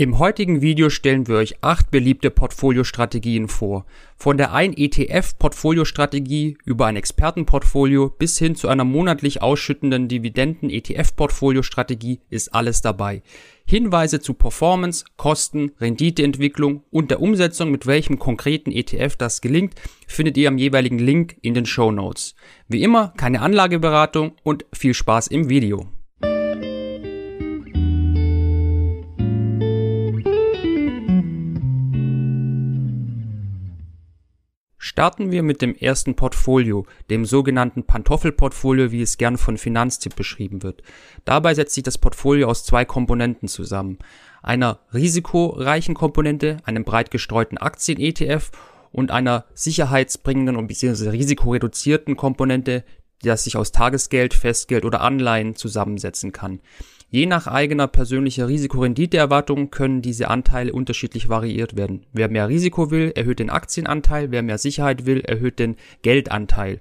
Im heutigen Video stellen wir euch acht beliebte Portfoliostrategien vor. Von der ein ETF Portfoliostrategie über ein Expertenportfolio bis hin zu einer monatlich ausschüttenden Dividenden ETF Portfoliostrategie ist alles dabei. Hinweise zu Performance, Kosten, Renditeentwicklung und der Umsetzung mit welchem konkreten ETF das gelingt, findet ihr am jeweiligen Link in den Show Notes. Wie immer keine Anlageberatung und viel Spaß im Video. Starten wir mit dem ersten Portfolio, dem sogenannten Pantoffelportfolio, wie es gern von Finanztipp beschrieben wird. Dabei setzt sich das Portfolio aus zwei Komponenten zusammen. Einer risikoreichen Komponente, einem breit gestreuten Aktien-ETF und einer sicherheitsbringenden und bzw. risikoreduzierten Komponente, die sich aus Tagesgeld, Festgeld oder Anleihen zusammensetzen kann. Je nach eigener persönlicher Risikorenditeerwartung können diese Anteile unterschiedlich variiert werden. Wer mehr Risiko will, erhöht den Aktienanteil, wer mehr Sicherheit will, erhöht den Geldanteil.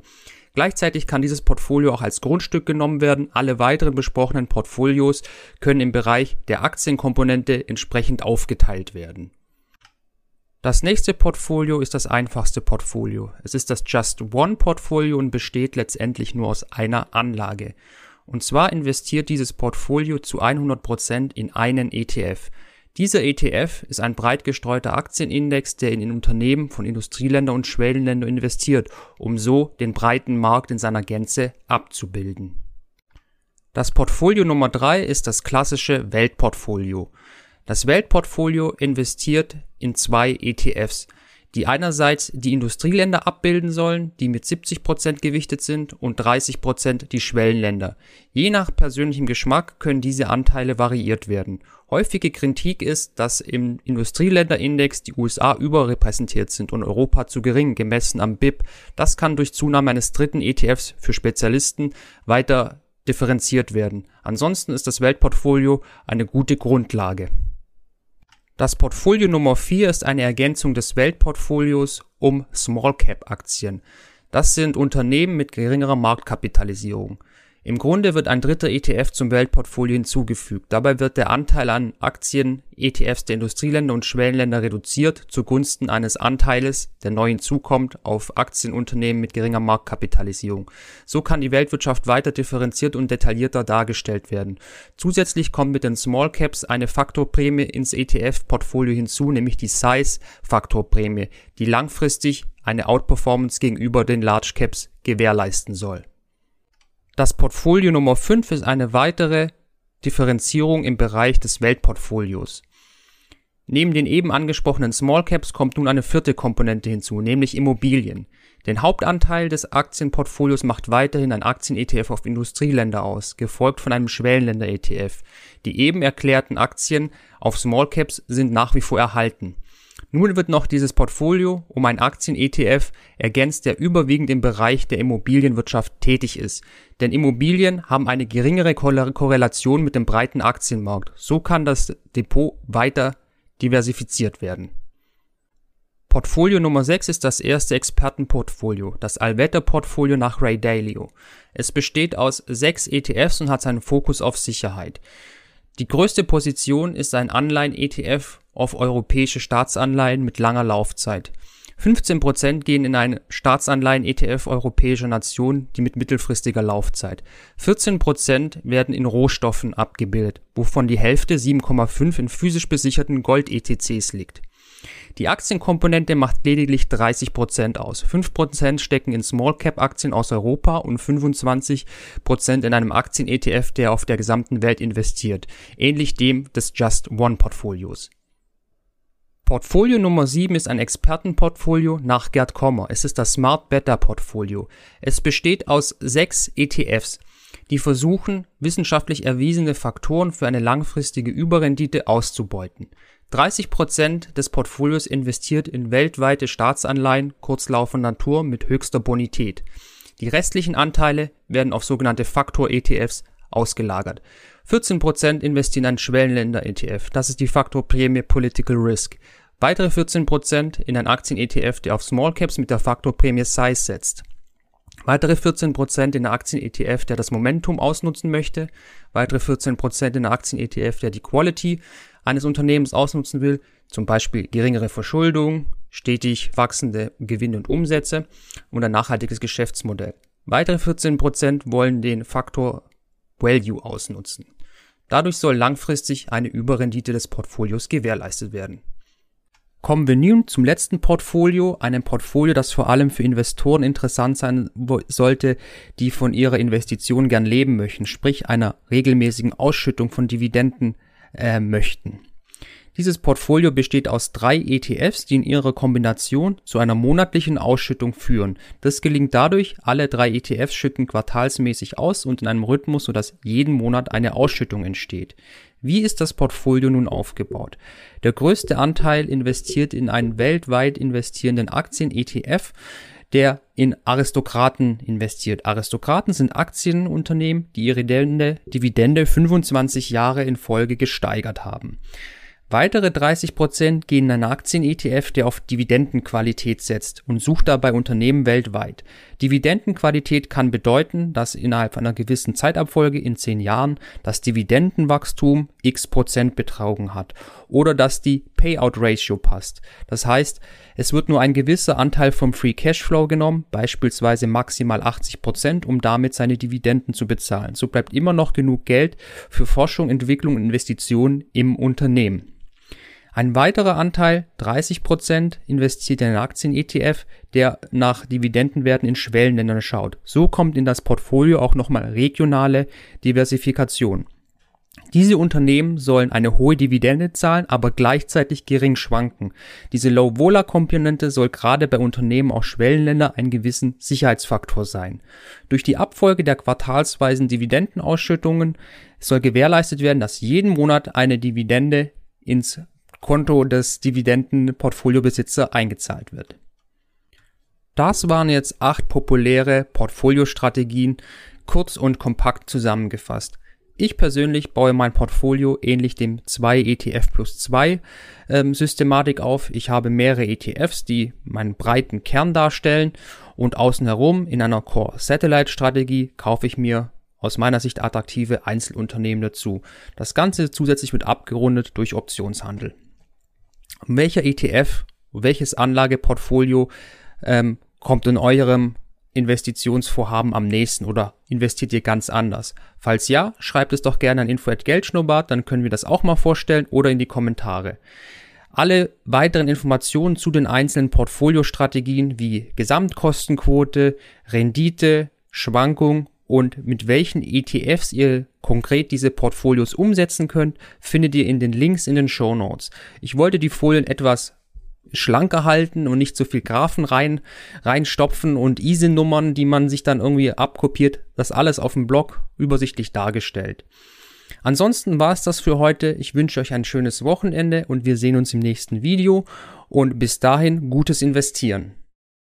Gleichzeitig kann dieses Portfolio auch als Grundstück genommen werden. Alle weiteren besprochenen Portfolios können im Bereich der Aktienkomponente entsprechend aufgeteilt werden. Das nächste Portfolio ist das einfachste Portfolio. Es ist das Just One Portfolio und besteht letztendlich nur aus einer Anlage. Und zwar investiert dieses Portfolio zu 100% in einen ETF. Dieser ETF ist ein breit gestreuter Aktienindex, der in Unternehmen von Industrieländern und Schwellenländern investiert, um so den breiten Markt in seiner Gänze abzubilden. Das Portfolio Nummer drei ist das klassische Weltportfolio. Das Weltportfolio investiert in zwei ETFs die einerseits die Industrieländer abbilden sollen, die mit 70 Prozent gewichtet sind und 30 Prozent die Schwellenländer. Je nach persönlichem Geschmack können diese Anteile variiert werden. Häufige Kritik ist, dass im Industrieländerindex die USA überrepräsentiert sind und Europa zu gering, gemessen am BIP. Das kann durch Zunahme eines dritten ETFs für Spezialisten weiter differenziert werden. Ansonsten ist das Weltportfolio eine gute Grundlage. Das Portfolio Nummer 4 ist eine Ergänzung des Weltportfolios um Small Cap Aktien. Das sind Unternehmen mit geringerer Marktkapitalisierung. Im Grunde wird ein dritter ETF zum Weltportfolio hinzugefügt. Dabei wird der Anteil an Aktien ETFs der Industrieländer und Schwellenländer reduziert zugunsten eines Anteiles, der neu hinzukommt, auf Aktienunternehmen mit geringer Marktkapitalisierung. So kann die Weltwirtschaft weiter differenziert und detaillierter dargestellt werden. Zusätzlich kommt mit den Small Caps eine Faktorprämie ins ETF-Portfolio hinzu, nämlich die Size-Faktorprämie, die langfristig eine Outperformance gegenüber den Large Caps gewährleisten soll. Das Portfolio Nummer 5 ist eine weitere Differenzierung im Bereich des Weltportfolios. Neben den eben angesprochenen Small Caps kommt nun eine vierte Komponente hinzu, nämlich Immobilien. Den Hauptanteil des Aktienportfolios macht weiterhin ein Aktien-ETF auf Industrieländer aus, gefolgt von einem Schwellenländer-ETF. Die eben erklärten Aktien auf Small Caps sind nach wie vor erhalten. Nun wird noch dieses Portfolio um ein Aktien-ETF ergänzt, der überwiegend im Bereich der Immobilienwirtschaft tätig ist. Denn Immobilien haben eine geringere Korrelation mit dem breiten Aktienmarkt. So kann das Depot weiter diversifiziert werden. Portfolio Nummer 6 ist das erste Expertenportfolio, das Allwetterportfolio nach Ray Dalio. Es besteht aus sechs ETFs und hat seinen Fokus auf Sicherheit. Die größte Position ist ein Anleihen-ETF auf europäische Staatsanleihen mit langer Laufzeit. 15% gehen in ein Staatsanleihen-ETF europäischer Nationen, die mit mittelfristiger Laufzeit. 14% werden in Rohstoffen abgebildet, wovon die Hälfte 7,5 in physisch besicherten Gold-ETCs liegt. Die Aktienkomponente macht lediglich 30% aus. 5% stecken in Small-Cap-Aktien aus Europa und 25% in einem Aktien-ETF, der auf der gesamten Welt investiert, ähnlich dem des Just One-Portfolios. Portfolio Nummer 7 ist ein Expertenportfolio nach Gerd Kommer. Es ist das Smart Beta Portfolio. Es besteht aus sechs ETFs, die versuchen, wissenschaftlich erwiesene Faktoren für eine langfristige Überrendite auszubeuten. 30 Prozent des Portfolios investiert in weltweite Staatsanleihen kurzlaufender Natur mit höchster Bonität. Die restlichen Anteile werden auf sogenannte Faktor-ETFs ausgelagert. 14 Prozent investieren in einen Schwellenländer-ETF. Das ist die Faktorprämie Political Risk. Weitere 14 Prozent in einen Aktien-ETF, der auf Small Caps mit der Faktorprämie Size setzt. Weitere 14% in der Aktien-ETF, der das Momentum ausnutzen möchte. Weitere 14% in der Aktien-ETF, der die Quality eines Unternehmens ausnutzen will, zum Beispiel geringere Verschuldung, stetig wachsende Gewinne und Umsätze und ein nachhaltiges Geschäftsmodell. Weitere 14% wollen den Faktor Value ausnutzen. Dadurch soll langfristig eine Überrendite des Portfolios gewährleistet werden. Kommen wir nun zum letzten Portfolio, einem Portfolio, das vor allem für Investoren interessant sein sollte, die von ihrer Investition gern leben möchten, sprich einer regelmäßigen Ausschüttung von Dividenden äh, möchten. Dieses Portfolio besteht aus drei ETFs, die in ihrer Kombination zu einer monatlichen Ausschüttung führen. Das gelingt dadurch, alle drei ETFs schütten quartalsmäßig aus und in einem Rhythmus, sodass jeden Monat eine Ausschüttung entsteht. Wie ist das Portfolio nun aufgebaut? Der größte Anteil investiert in einen weltweit investierenden Aktien-ETF, der in Aristokraten investiert. Aristokraten sind Aktienunternehmen, die ihre Dividende 25 Jahre in Folge gesteigert haben. Weitere 30% gehen in einen Aktien-ETF, der auf Dividendenqualität setzt und sucht dabei Unternehmen weltweit. Dividendenqualität kann bedeuten, dass innerhalb einer gewissen Zeitabfolge in 10 Jahren das Dividendenwachstum x Prozent betragen hat oder dass die Payout Ratio passt. Das heißt, es wird nur ein gewisser Anteil vom Free Cashflow genommen, beispielsweise maximal 80 Prozent, um damit seine Dividenden zu bezahlen. So bleibt immer noch genug Geld für Forschung, Entwicklung und Investitionen im Unternehmen. Ein weiterer Anteil, 30 Prozent, investiert in einen Aktien-ETF, der nach Dividendenwerten in Schwellenländern schaut. So kommt in das Portfolio auch nochmal regionale Diversifikation. Diese Unternehmen sollen eine hohe Dividende zahlen, aber gleichzeitig gering schwanken. Diese Low-Vola-Komponente soll gerade bei Unternehmen aus Schwellenländer ein gewissen Sicherheitsfaktor sein. Durch die Abfolge der quartalsweisen Dividendenausschüttungen soll gewährleistet werden, dass jeden Monat eine Dividende ins Konto des Dividendenportfoliobesitzer eingezahlt wird. Das waren jetzt acht populäre Portfoliostrategien, kurz und kompakt zusammengefasst. Ich persönlich baue mein Portfolio ähnlich dem 2 ETF plus 2 ähm, Systematik auf. Ich habe mehrere ETFs, die meinen breiten Kern darstellen und außen herum in einer Core Satellite Strategie kaufe ich mir aus meiner Sicht attraktive Einzelunternehmen dazu. Das Ganze zusätzlich wird abgerundet durch Optionshandel welcher ETF, welches Anlageportfolio ähm, kommt in eurem Investitionsvorhaben am nächsten oder investiert ihr ganz anders? Falls ja, schreibt es doch gerne an info@geldschnurrbart, dann können wir das auch mal vorstellen oder in die Kommentare. Alle weiteren Informationen zu den einzelnen Portfoliostrategien wie Gesamtkostenquote, Rendite, Schwankung und mit welchen ETFs ihr konkret diese Portfolios umsetzen könnt, findet ihr in den Links in den Show Notes. Ich wollte die Folien etwas schlanker halten und nicht so viel Graphen rein, reinstopfen und ISIN-Nummern, die man sich dann irgendwie abkopiert. Das alles auf dem Blog übersichtlich dargestellt. Ansonsten war es das für heute. Ich wünsche euch ein schönes Wochenende und wir sehen uns im nächsten Video und bis dahin gutes Investieren.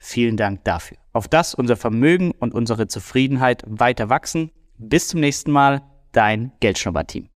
Vielen Dank dafür auf das unser Vermögen und unsere Zufriedenheit weiter wachsen. Bis zum nächsten Mal, dein Geldschnurrbart-Team.